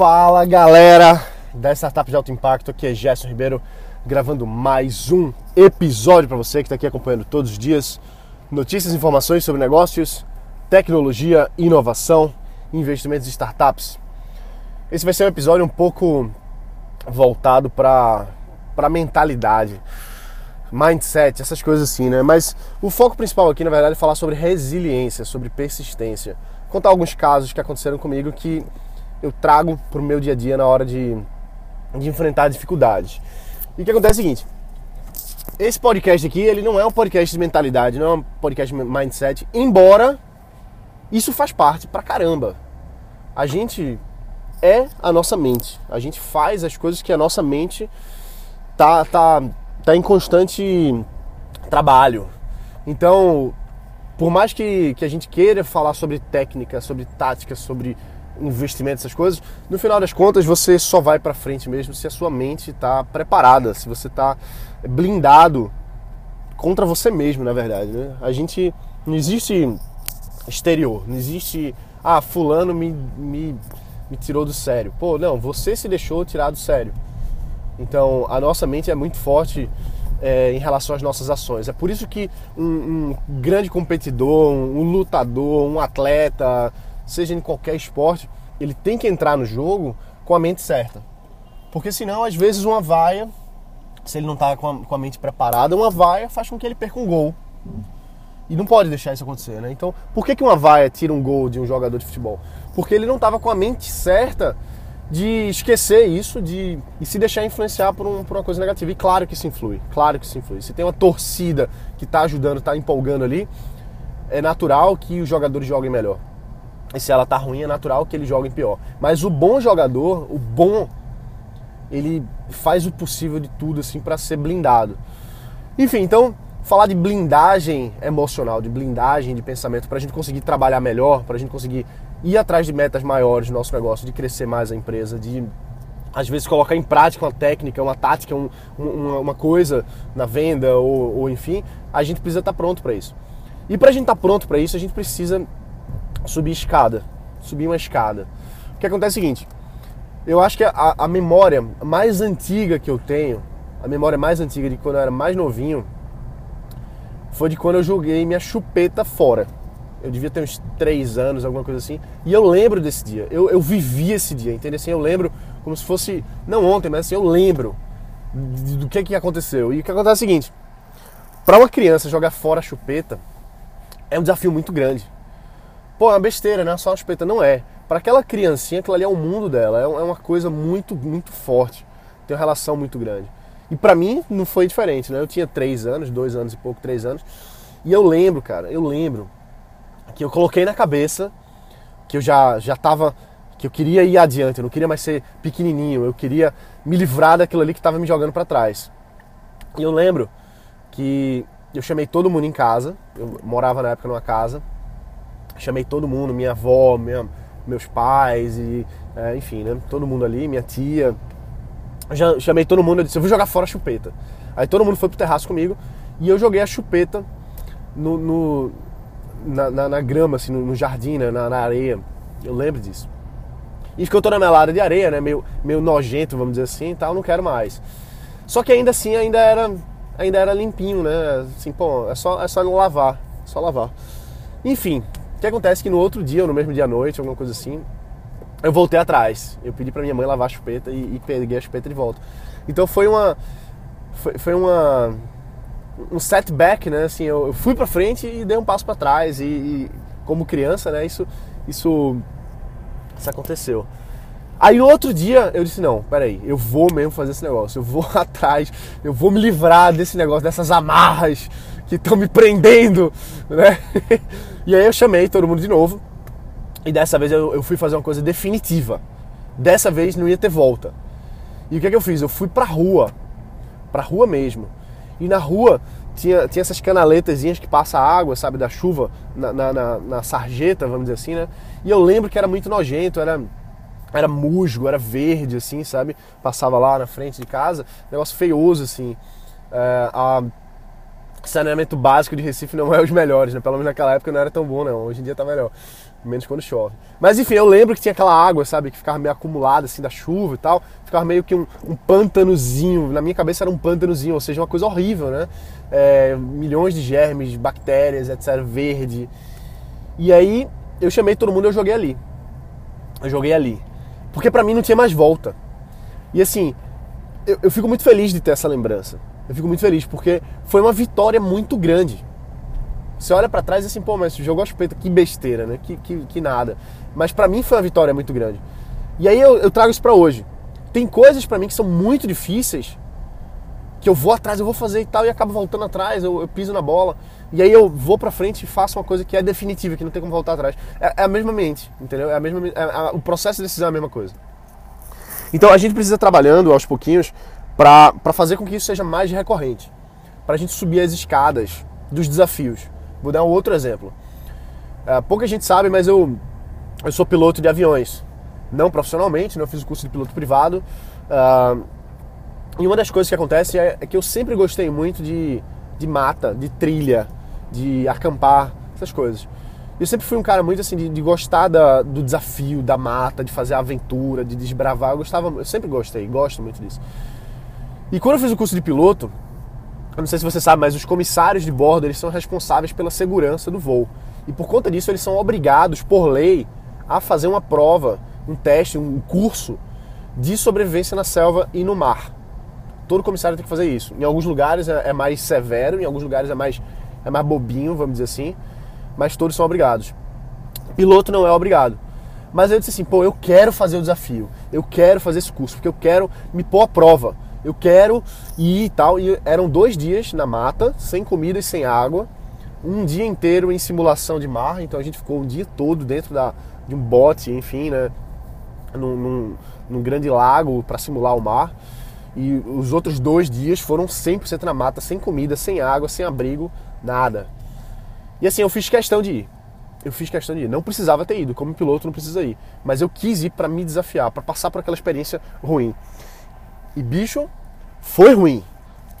Fala galera da Startup de Alto Impacto, aqui é Gerson Ribeiro gravando mais um episódio para você que está aqui acompanhando todos os dias notícias e informações sobre negócios, tecnologia, inovação, investimentos e startups. Esse vai ser um episódio um pouco voltado para para mentalidade, mindset, essas coisas assim, né? Mas o foco principal aqui, na verdade, é falar sobre resiliência, sobre persistência. Contar alguns casos que aconteceram comigo que eu trago para o meu dia a dia na hora de, de enfrentar dificuldades. E o que acontece é o seguinte: esse podcast aqui, ele não é um podcast de mentalidade, não é um podcast de mindset, embora isso faz parte pra caramba. A gente é a nossa mente. A gente faz as coisas que a nossa mente tá, tá, tá em constante trabalho. Então, por mais que, que a gente queira falar sobre técnica, sobre tática, sobre investimento, essas coisas, no final das contas você só vai para frente mesmo se a sua mente está preparada, se você está blindado contra você mesmo, na verdade. Né? A gente não existe exterior, não existe ah, fulano me, me, me tirou do sério. Pô, não, você se deixou tirar do sério. Então a nossa mente é muito forte é, em relação às nossas ações. É por isso que um, um grande competidor, um, um lutador, um atleta, seja em qualquer esporte, ele tem que entrar no jogo com a mente certa. Porque senão, às vezes, uma vaia, se ele não está com, com, a mente preparada, uma vaia faz com que ele perca um gol. E não pode deixar isso acontecer, né? Então, por que, que uma vaia tira um gol de um jogador de futebol? Porque ele não estava com a mente certa de esquecer isso de, e se deixar influenciar por, um, por uma coisa negativa. E claro que isso influi, claro que isso influi. Se tem uma torcida que está ajudando, está empolgando ali, é natural que os jogadores joguem melhor. E se ela tá ruim, é natural que ele jogue pior. Mas o bom jogador, o bom, ele faz o possível de tudo assim para ser blindado. Enfim, então falar de blindagem emocional, de blindagem de pensamento para a gente conseguir trabalhar melhor, para a gente conseguir ir atrás de metas maiores no nosso negócio, de crescer mais a empresa, de às vezes colocar em prática uma técnica, uma tática, um, uma, uma, coisa na venda ou, ou, enfim, a gente precisa estar tá pronto para isso. E para a gente estar tá pronto para isso, a gente precisa subir escada, subir uma escada. O que acontece é o seguinte, eu acho que a, a memória mais antiga que eu tenho, a memória mais antiga de quando eu era mais novinho, foi de quando eu joguei minha chupeta fora. Eu devia ter uns três anos, alguma coisa assim. E eu lembro desse dia. Eu, eu vivi esse dia, entendeu? Assim, eu lembro como se fosse, não ontem, mas assim, eu lembro do que, que aconteceu. E o que acontece é o seguinte: para uma criança jogar fora a chupeta é um desafio muito grande. Pô, é uma besteira, né? Só uma chupeta. Não é. Para aquela criancinha, aquilo ali é o mundo dela. É, é uma coisa muito, muito forte. Tem uma relação muito grande. E para mim não foi diferente, né? Eu tinha três anos, dois anos e pouco, três anos. E eu lembro, cara, eu lembro que eu coloquei na cabeça que eu já, já tava. que eu queria ir adiante, eu não queria mais ser pequenininho, eu queria me livrar daquilo ali que estava me jogando para trás. E eu lembro que eu chamei todo mundo em casa, eu morava na época numa casa, chamei todo mundo, minha avó, minha, meus pais e é, enfim, né? Todo mundo ali, minha tia. Já chamei todo mundo, eu disse, eu vou jogar fora a chupeta. Aí todo mundo foi pro terraço comigo e eu joguei a chupeta no, no na, na, na, grama, assim, no, no jardim, né? na, na, areia. Eu lembro disso. E ficou toda melada de areia, né? Meio, meio nojento, vamos dizer assim, tal, não quero mais. Só que ainda assim, ainda era, ainda era limpinho, né? Assim, pô, é só, é só lavar, só lavar. Enfim, o que acontece é que no outro dia, ou no mesmo dia à noite, alguma coisa assim, eu voltei atrás. Eu pedi para minha mãe lavar a chupeta e, e, peguei a chupeta de volta. Então foi uma. Foi, foi uma. Um setback, né? Assim, eu, eu fui para frente e dei um passo para trás. E, e, como criança, né? Isso, isso, isso aconteceu. Aí no outro dia eu disse: não, peraí, eu vou mesmo fazer esse negócio. Eu vou atrás, eu vou me livrar desse negócio, dessas amarras que estão me prendendo, né? E aí eu chamei todo mundo de novo. E dessa vez eu, eu fui fazer uma coisa definitiva. Dessa vez não ia ter volta. E o que, é que eu fiz? Eu fui pra rua. Pra rua mesmo. E na rua tinha, tinha essas canaletazinhas que passa água, sabe, da chuva na, na, na, na sarjeta, vamos dizer assim, né? E eu lembro que era muito nojento, era, era musgo, era verde, assim, sabe? Passava lá na frente de casa, negócio feioso, assim. É, a saneamento básico de Recife não é os melhores, né? Pelo menos naquela época não era tão bom, não. Hoje em dia tá melhor. Menos quando chove. Mas enfim, eu lembro que tinha aquela água, sabe, que ficava meio acumulada assim da chuva e tal. Ficava meio que um, um pântanozinho. Na minha cabeça era um pântanozinho, ou seja, uma coisa horrível, né? É, milhões de germes, bactérias, etc. Verde. E aí eu chamei todo mundo e eu joguei ali. Eu joguei ali. Porque para mim não tinha mais volta. E assim, eu, eu fico muito feliz de ter essa lembrança. Eu fico muito feliz porque foi uma vitória muito grande. Você olha para trás e assim, pô, mas jogou a chupeta, que besteira, né? Que, que, que nada. Mas para mim foi uma vitória muito grande. E aí eu, eu trago isso para hoje. Tem coisas para mim que são muito difíceis, que eu vou atrás, eu vou fazer e tal, e acabo voltando atrás, eu, eu piso na bola. E aí eu vou para frente e faço uma coisa que é definitiva, que não tem como voltar atrás. É, é a mesma mente, entendeu? É a mesma, é, a, o processo de decisão é a mesma coisa. Então a gente precisa trabalhando aos pouquinhos para fazer com que isso seja mais recorrente. Para a gente subir as escadas dos desafios. Vou dar um outro exemplo. É, pouca gente sabe, mas eu, eu sou piloto de aviões. Não profissionalmente, não fiz o curso de piloto privado. Uh, e uma das coisas que acontece é, é, que eu sempre gostei muito de, de mata, de trilha, de acampar, essas coisas. Eu sempre fui um cara muito assim de, de gostar da, do desafio, da mata, de fazer aventura, de desbravar. Eu gostava, eu sempre gostei, gosto muito disso. E quando eu fiz o curso de piloto, eu não sei se você sabe, mas os comissários de bordo eles são responsáveis pela segurança do voo. E por conta disso eles são obrigados, por lei, a fazer uma prova, um teste, um curso de sobrevivência na selva e no mar. Todo comissário tem que fazer isso. Em alguns lugares é, é mais severo, em alguns lugares é mais, é mais bobinho, vamos dizer assim, mas todos são obrigados. Piloto não é obrigado. Mas eu disse assim, pô, eu quero fazer o desafio, eu quero fazer esse curso, porque eu quero me pôr à prova eu quero ir e tal. E eram dois dias na mata, sem comida e sem água, um dia inteiro em simulação de mar, então a gente ficou um dia todo dentro da, de um bote, enfim, né, num, num, num grande lago para simular o mar. E os outros dois dias foram 100% na mata, sem comida, sem água, sem abrigo, nada. E assim, eu fiz questão de ir. Eu fiz questão de ir. Não precisava ter ido, como piloto não precisa ir. Mas eu quis ir para me desafiar, para passar por aquela experiência ruim. E bicho, foi ruim.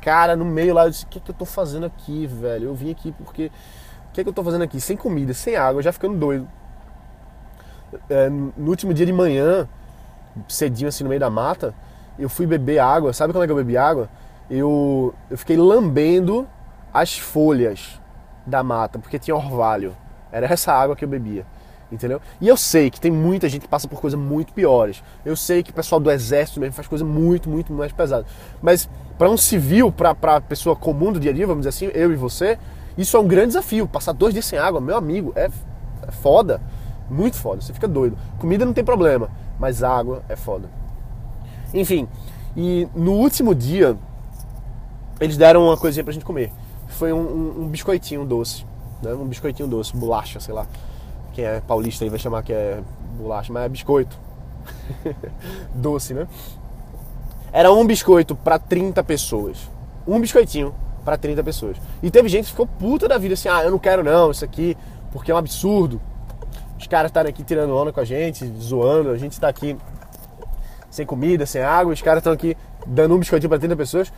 Cara, no meio lá eu disse: o que, é que eu tô fazendo aqui, velho? Eu vim aqui porque. O que, é que eu tô fazendo aqui? Sem comida, sem água, já ficando doido. É, no último dia de manhã, cedinho assim no meio da mata, eu fui beber água. Sabe como é que eu bebi água? Eu, eu fiquei lambendo as folhas da mata, porque tinha orvalho. Era essa água que eu bebia entendeu? E eu sei que tem muita gente que passa por coisas muito piores. Eu sei que o pessoal do exército mesmo faz coisa muito, muito mais pesada. Mas para um civil, para pessoa comum do dia a dia, vamos dizer assim, eu e você, isso é um grande desafio. Passar dois dias sem água, meu amigo, é, é foda. Muito foda, você fica doido. Comida não tem problema, mas água é foda. Enfim, e no último dia, eles deram uma coisinha pra gente comer. Foi um, um, um biscoitinho doce, né? um biscoitinho doce, bolacha, sei lá quem é paulista aí vai chamar que é bolacha, mas é biscoito. Doce, né? Era um biscoito para 30 pessoas. Um biscoitinho para 30 pessoas. E teve gente que ficou puta da vida assim: ah, eu não quero não, isso aqui, porque é um absurdo. Os caras estarem aqui tirando onda com a gente, zoando, a gente está aqui sem comida, sem água, os caras estão aqui dando um biscoitinho para 30 pessoas.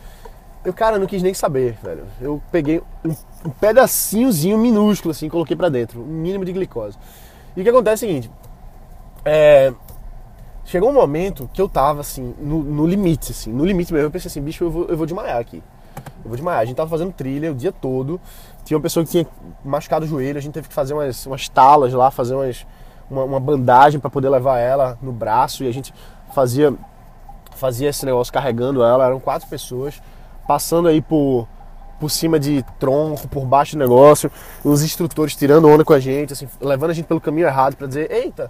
Eu, cara, não quis nem saber, velho. Eu peguei um, pedacinhozinho minúsculo, assim, coloquei para dentro, um mínimo de glicose. E o que acontece é o seguinte: é, chegou um momento que eu tava, assim, no, no, limite, assim, no limite mesmo. Eu pensei assim, bicho, eu vou, eu vou desmaiar aqui. Eu vou desmaiar. A gente tava fazendo trilha o dia todo. Tinha uma pessoa que tinha machucado o joelho, a gente teve que fazer umas, umas talas lá, fazer umas, uma, uma bandagem para poder levar ela no braço. E a gente fazia, fazia esse negócio carregando ela. Eram quatro pessoas passando aí por, por cima de tronco, por baixo do negócio, os instrutores tirando onda com a gente, assim, levando a gente pelo caminho errado para dizer, eita,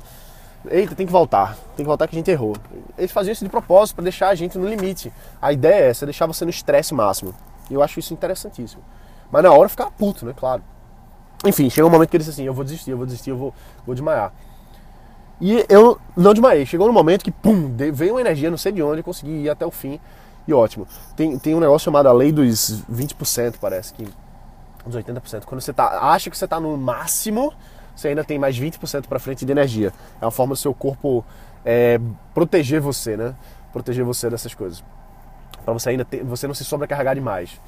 eita, tem que voltar, tem que voltar que a gente errou. Eles faziam isso de propósito para deixar a gente no limite. A ideia é essa, deixar você no estresse máximo. E eu acho isso interessantíssimo. Mas na hora ficar puto, né, claro. Enfim, chegou um momento que ele disse assim, eu vou desistir, eu vou desistir, eu vou, vou desmaiar. E eu não desmaiei. Chegou no momento que, pum, veio uma energia, não sei de onde, eu consegui ir até o fim e ótimo. Tem, tem um negócio chamado a lei dos 20%, parece que. Dos 80%. Quando você tá, acha que você está no máximo, você ainda tem mais 20% para frente de energia. É uma forma do seu corpo é, proteger você, né? Proteger você dessas coisas. Para você ainda ter, você não se sobrecarregar demais.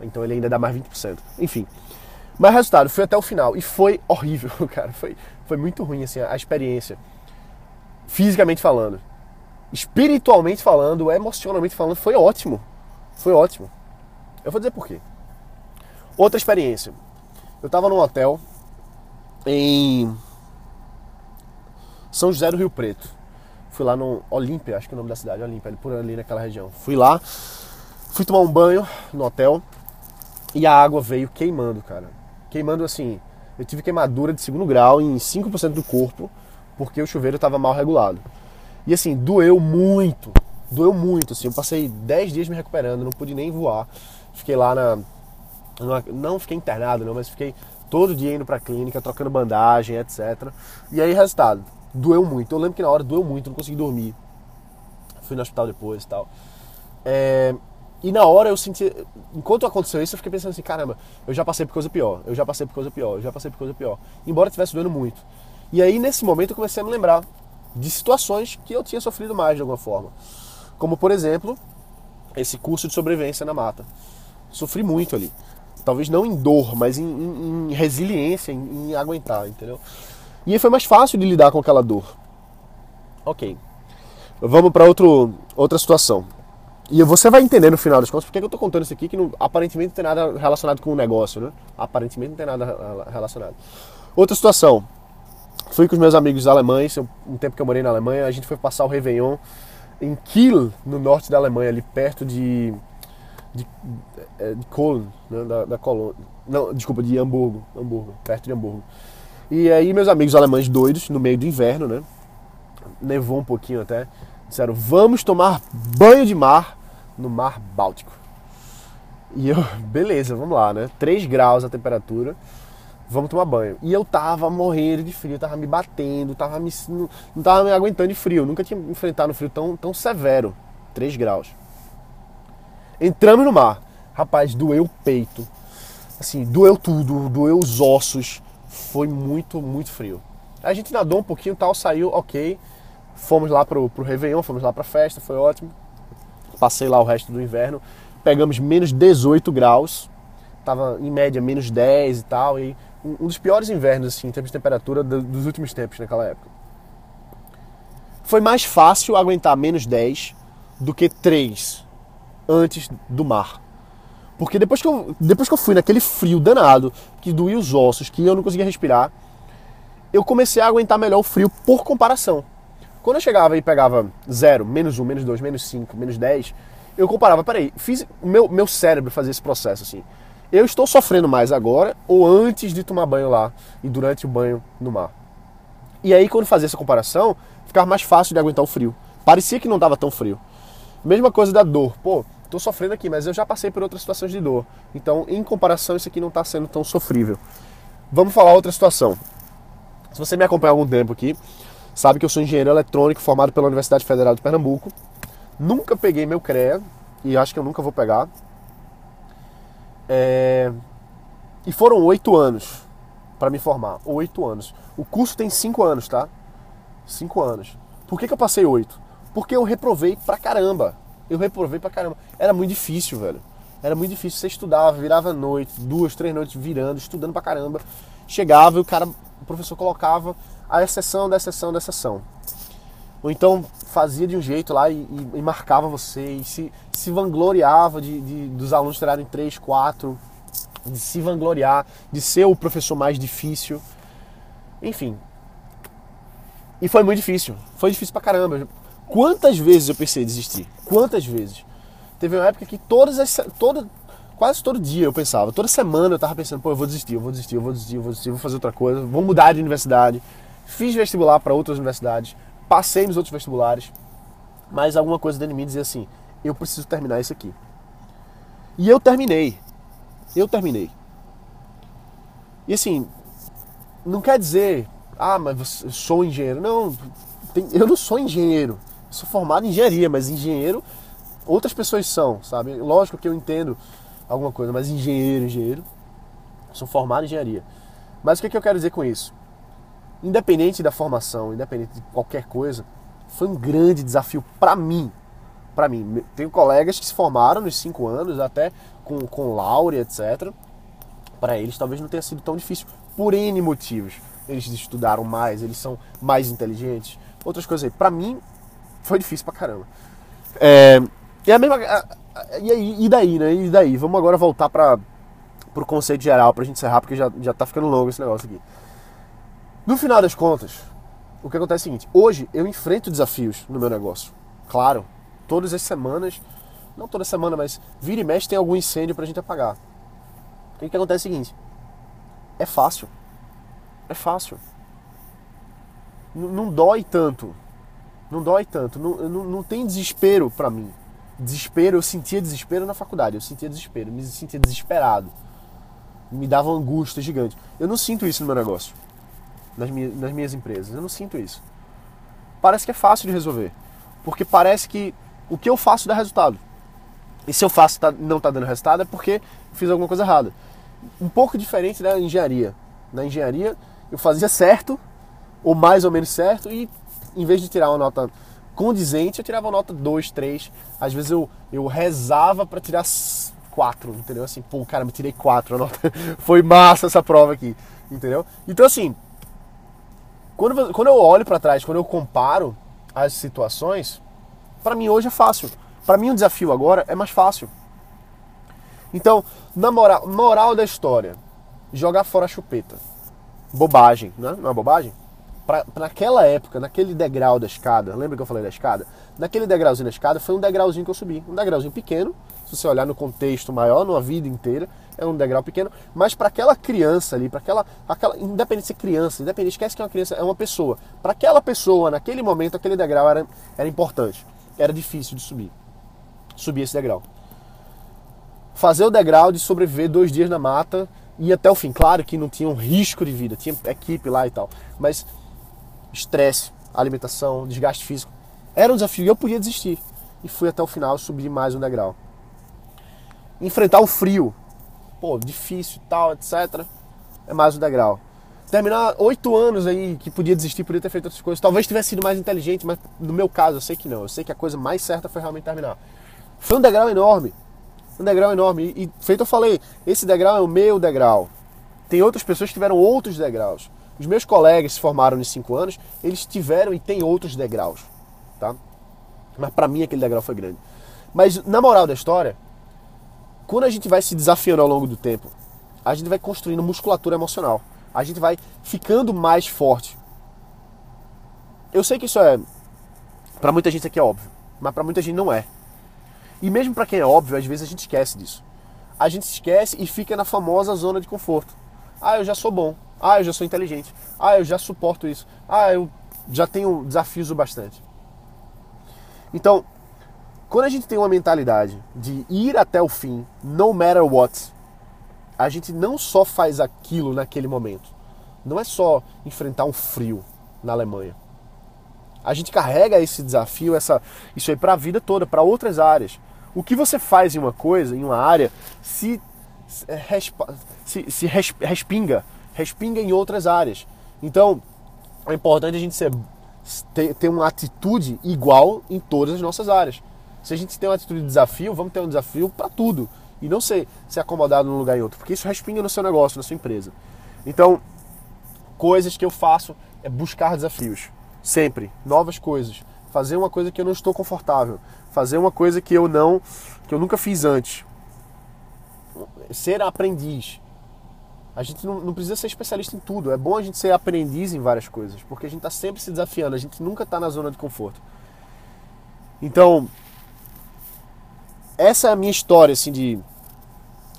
Então ele ainda dá mais 20%. Enfim. Mas resultado, fui até o final e foi horrível, cara. Foi, foi muito ruim assim, a experiência. Fisicamente falando. Espiritualmente falando, emocionalmente falando, foi ótimo. Foi ótimo. Eu vou dizer por quê. Outra experiência. Eu tava num hotel em São José do Rio Preto. Fui lá no Olímpia, acho que é o nome da cidade, Olímpia, por ali naquela região. Fui lá, fui tomar um banho no hotel e a água veio queimando, cara. Queimando assim, eu tive queimadura de segundo grau em 5% do corpo, porque o chuveiro estava mal regulado. E assim, doeu muito, doeu muito, assim, eu passei 10 dias me recuperando, não pude nem voar. Fiquei lá na... Não fiquei internado, não, mas fiquei todo dia indo pra clínica, trocando bandagem, etc. E aí, resultado, doeu muito. Eu lembro que na hora doeu muito, não consegui dormir. Fui no hospital depois e tal. É, e na hora eu senti. Enquanto aconteceu isso, eu fiquei pensando assim: caramba, eu já passei por coisa pior, eu já passei por coisa pior, eu já passei por coisa pior. Embora estivesse doendo muito. E aí, nesse momento, eu comecei a me lembrar de situações que eu tinha sofrido mais de alguma forma. Como, por exemplo, esse curso de sobrevivência na mata. Sofri muito ali. Talvez não em dor, mas em, em, em resiliência, em, em aguentar, entendeu? E aí foi mais fácil de lidar com aquela dor. Ok. Vamos para outra situação. E você vai entender no final das contas porque eu estou contando isso aqui que não, aparentemente não tem nada relacionado com o negócio, né? Aparentemente não tem nada relacionado. Outra situação. Fui com os meus amigos alemães, um tempo que eu morei na Alemanha, a gente foi passar o Réveillon em Kiel, no norte da Alemanha, ali perto de de, é, de Köln, né? da, da Colônia. Não, desculpa, de Hamburgo, Hamburgo, perto de Hamburgo. E aí meus amigos alemães doidos, no meio do inverno, né? Nevou um pouquinho até. Disseram, vamos tomar banho de mar no mar Báltico. E eu, beleza, vamos lá, né? 3 graus a temperatura, vamos tomar banho. E eu tava morrendo de frio, tava me batendo, tava me, não, não tava me aguentando de frio. Nunca tinha enfrentado um frio tão, tão severo. 3 graus. Entramos no mar. Rapaz, doeu o peito. Assim, doeu tudo, doeu os ossos. Foi muito, muito frio. A gente nadou um pouquinho tal, saiu, ok. Fomos lá pro, pro Réveillon, fomos lá pra festa, foi ótimo. Passei lá o resto do inverno. Pegamos menos 18 graus. Tava em média menos 10 e tal. E um dos piores invernos, assim, em termos de temperatura dos últimos tempos naquela época. Foi mais fácil aguentar menos 10 do que 3 antes do mar. Porque depois que, eu, depois que eu fui naquele frio danado, que doía os ossos, que eu não conseguia respirar, eu comecei a aguentar melhor o frio por comparação. Quando eu chegava e pegava 0, menos 1, menos 2, menos 5, menos 10, eu comparava, peraí, fiz, meu, meu cérebro fazia esse processo assim. Eu estou sofrendo mais agora ou antes de tomar banho lá e durante o banho no mar? E aí, quando fazia essa comparação, ficava mais fácil de aguentar o frio. Parecia que não estava tão frio. Mesma coisa da dor. Pô, estou sofrendo aqui, mas eu já passei por outras situações de dor. Então, em comparação, isso aqui não está sendo tão sofrível. Vamos falar outra situação. Se você me acompanha há algum tempo aqui, sabe que eu sou engenheiro eletrônico formado pela Universidade Federal de Pernambuco. Nunca peguei meu CREA e acho que eu nunca vou pegar. É... E foram oito anos para me formar. Oito anos. O curso tem cinco anos, tá? Cinco anos. Por que, que eu passei oito? Porque eu reprovei pra caramba. Eu reprovei pra caramba. Era muito difícil, velho. Era muito difícil. Você estudava, virava noite, duas, três noites virando, estudando pra caramba. Chegava e o cara, o professor colocava a exceção da exceção da exceção. Ou então fazia de um jeito lá e, e, e marcava você e se, se vangloriava de, de, dos alunos tirarem três, quatro, de se vangloriar, de ser o professor mais difícil. Enfim. E foi muito difícil. Foi difícil pra caramba. Quantas vezes eu pensei em desistir? Quantas vezes? Teve uma época que todas as, quase todo dia eu pensava, toda semana eu tava pensando, pô, eu vou desistir, eu vou desistir, eu vou desistir, eu vou desistir, vou fazer outra coisa, vou mudar de universidade. Fiz vestibular para outras universidades, passei nos outros vestibulares, mas alguma coisa dentro de mim dizia assim: eu preciso terminar isso aqui. E eu terminei. Eu terminei. E assim, não quer dizer, ah, mas eu sou engenheiro. Não, tem, eu não sou engenheiro sou formado em engenharia, mas engenheiro outras pessoas são, sabe? Lógico que eu entendo alguma coisa, mas engenheiro, engenheiro, sou formado em engenharia. Mas o que, é que eu quero dizer com isso? Independente da formação, independente de qualquer coisa, foi um grande desafio para mim. Para mim, tenho colegas que se formaram nos cinco anos, até com, com Laure, etc. Para eles talvez não tenha sido tão difícil, por N motivos. eles estudaram mais, eles são mais inteligentes, outras coisas aí. Pra mim, foi difícil pra caramba. É, e a mesma. E, aí, e daí, né? E daí? Vamos agora voltar para o conceito geral, para a gente encerrar, porque já, já tá ficando longo esse negócio aqui. No final das contas, o que acontece é o seguinte: hoje eu enfrento desafios no meu negócio. Claro, todas as semanas, não toda semana, mas vira e mexe tem algum incêndio para a gente apagar. O que acontece é o seguinte: é fácil. É fácil. Não dói tanto. Não dói tanto. Não, não, não tem desespero para mim desespero, eu sentia desespero na faculdade, eu sentia desespero, me sentia desesperado. Me dava angústia gigante. Eu não sinto isso no meu negócio, nas minhas, nas minhas empresas, eu não sinto isso. Parece que é fácil de resolver, porque parece que o que eu faço dá resultado. E se eu faço tá, não está dando resultado é porque fiz alguma coisa errada. Um pouco diferente da engenharia. Na engenharia eu fazia certo, ou mais ou menos certo, e em vez de tirar uma nota condizente, eu tirava nota 2, 3. Às vezes eu, eu rezava para tirar 4, entendeu? Assim, pô, cara, me tirei 4, a nota foi massa essa prova aqui, entendeu? Então assim, quando, quando eu olho para trás, quando eu comparo as situações, para mim hoje é fácil. Para mim o desafio agora é mais fácil. Então, na moral, moral da história, jogar fora a chupeta. Bobagem, né? Não é bobagem? pra, naquela época, naquele degrau da escada, lembra que eu falei da escada? Naquele degrauzinho da escada foi um degrauzinho que eu subi. Um degrauzinho pequeno, se você olhar no contexto maior, numa vida inteira, é um degrau pequeno, mas para aquela criança ali, para aquela, aquela, independente de ser criança, independente, esquece que é uma criança, é uma pessoa. Para aquela pessoa, naquele momento, aquele degrau era, era importante. Era difícil de subir. Subir esse degrau. Fazer o degrau de sobreviver dois dias na mata e até o fim. Claro que não tinha um risco de vida, tinha equipe lá e tal. Mas estresse, alimentação, desgaste físico. Era um desafio eu podia desistir. E fui até o final subir mais um degrau. Enfrentar o frio, pô, difícil tal, etc. É mais um degrau. Terminar oito anos aí que podia desistir, podia ter feito outras coisas. Talvez tivesse sido mais inteligente, mas no meu caso eu sei que não. Eu sei que a coisa mais certa foi realmente terminar. Foi um degrau enorme. Um degrau enorme. E, feito eu falei, esse degrau é o meu degrau. Tem outras pessoas que tiveram outros degraus. Os meus colegas se formaram nos cinco anos, eles tiveram e têm outros degraus, tá? Mas para mim aquele degrau foi grande. Mas na moral da história, quando a gente vai se desafiando ao longo do tempo, a gente vai construindo musculatura emocional. A gente vai ficando mais forte. Eu sei que isso é para muita gente aqui é óbvio, mas para muita gente não é. E mesmo para quem é óbvio, às vezes a gente esquece disso. A gente esquece e fica na famosa zona de conforto. Ah, eu já sou bom. Ah, eu já sou inteligente. Ah, eu já suporto isso. Ah, eu já tenho desafios o bastante. Então, quando a gente tem uma mentalidade de ir até o fim, no matter what, a gente não só faz aquilo naquele momento. Não é só enfrentar um frio na Alemanha. A gente carrega esse desafio, essa, isso aí para a vida toda, para outras áreas. O que você faz em uma coisa, em uma área, se, se, se respinga respinga em outras áreas. Então, é importante a gente ser, ter, ter uma atitude igual em todas as nossas áreas. Se a gente tem uma atitude de desafio, vamos ter um desafio para tudo. E não ser, ser acomodado num lugar em outro, porque isso respinga no seu negócio, na sua empresa. Então, coisas que eu faço é buscar desafios. Sempre. Novas coisas. Fazer uma coisa que eu não estou confortável. Fazer uma coisa que eu não. que eu nunca fiz antes. Ser aprendiz. A gente não, não, precisa ser especialista em tudo. É bom a gente ser aprendiz em várias coisas, porque a gente está sempre se desafiando, a gente nunca está na zona de conforto. Então, essa é a minha história assim de,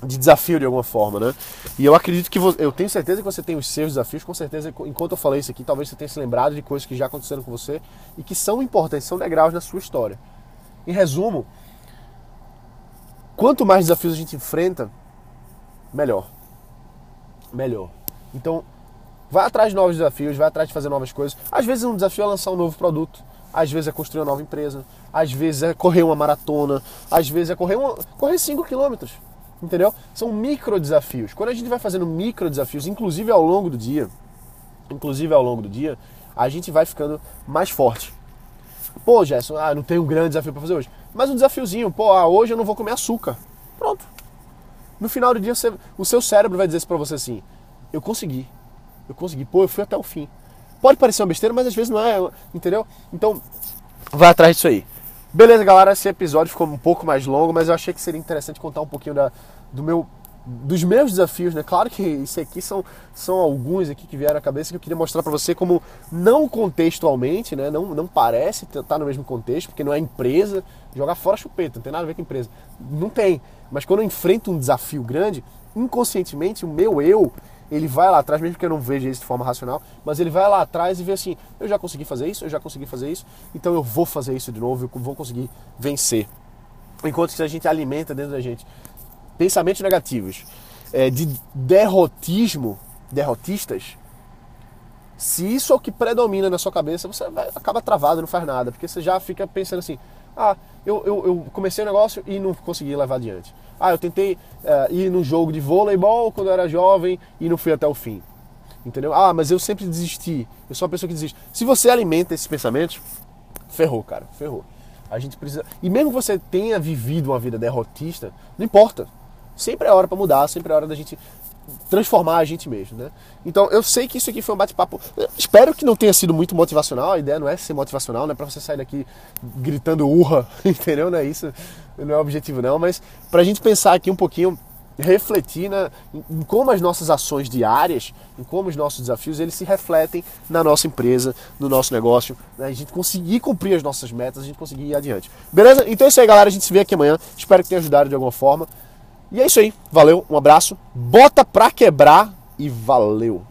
de desafio de alguma forma, né? E eu acredito que você, eu tenho certeza que você tem os seus desafios, com certeza, enquanto eu falei isso aqui, talvez você tenha se lembrado de coisas que já aconteceram com você e que são importantes, são degraus na sua história. Em resumo, quanto mais desafios a gente enfrenta, melhor melhor. Então, vai atrás de novos desafios, vai atrás de fazer novas coisas. Às vezes um desafio é lançar um novo produto, às vezes é construir uma nova empresa, às vezes é correr uma maratona, às vezes é correr uma, correr 5 quilômetros. Entendeu? São micro desafios. Quando a gente vai fazendo micro desafios, inclusive ao longo do dia, inclusive ao longo do dia, a gente vai ficando mais forte. Pô, Gerson, ah, não tenho um grande desafio para fazer hoje. Mas um desafiozinho, pô, ah, hoje eu não vou comer açúcar. Pronto. No final do dia, você, o seu cérebro vai dizer para você assim: eu consegui. eu consegui, pô, eu fui até o fim. Pode parecer uma besteira, mas às vezes não é, entendeu? Então, vai atrás disso aí. Beleza, galera, esse episódio ficou um pouco mais longo, mas eu achei que seria interessante contar um pouquinho da, do meu dos meus desafios, né? Claro que isso aqui são, são alguns aqui que vieram à cabeça que eu queria mostrar para você como não contextualmente, né? Não, não parece estar tá no mesmo contexto, porque não é empresa, jogar fora chupeta, não tem nada a ver com empresa. Não tem. Mas quando eu enfrento um desafio grande, inconscientemente o meu eu, ele vai lá atrás, mesmo que eu não veja isso de forma racional, mas ele vai lá atrás e vê assim, eu já consegui fazer isso, eu já consegui fazer isso, então eu vou fazer isso de novo, eu vou conseguir vencer. Enquanto que a gente alimenta dentro da gente pensamentos negativos, é, de derrotismo, derrotistas, se isso é o que predomina na sua cabeça, você acaba travado, não faz nada, porque você já fica pensando assim, ah, eu, eu, eu comecei o um negócio e não consegui levar adiante. Ah, eu tentei uh, ir num jogo de voleibol quando eu era jovem e não fui até o fim. Entendeu? Ah, mas eu sempre desisti. Eu sou uma pessoa que desiste. Se você alimenta esses pensamentos, ferrou, cara, ferrou. A gente precisa. E mesmo que você tenha vivido uma vida derrotista, não importa. Sempre é hora para mudar, sempre é hora da gente transformar a gente mesmo, né? Então eu sei que isso aqui foi um bate-papo. Espero que não tenha sido muito motivacional. A ideia não é ser motivacional, não é para você sair daqui gritando urra, entendeu? Não é isso, não é o objetivo não. Mas para a gente pensar aqui um pouquinho, refletir na, em como as nossas ações diárias, em como os nossos desafios, eles se refletem na nossa empresa, no nosso negócio, né? a gente conseguir cumprir as nossas metas, a gente conseguir ir adiante. Beleza? Então é isso aí, galera. A gente se vê aqui amanhã. Espero que tenha ajudado de alguma forma. E é isso aí. Valeu, um abraço. Bota pra quebrar e valeu.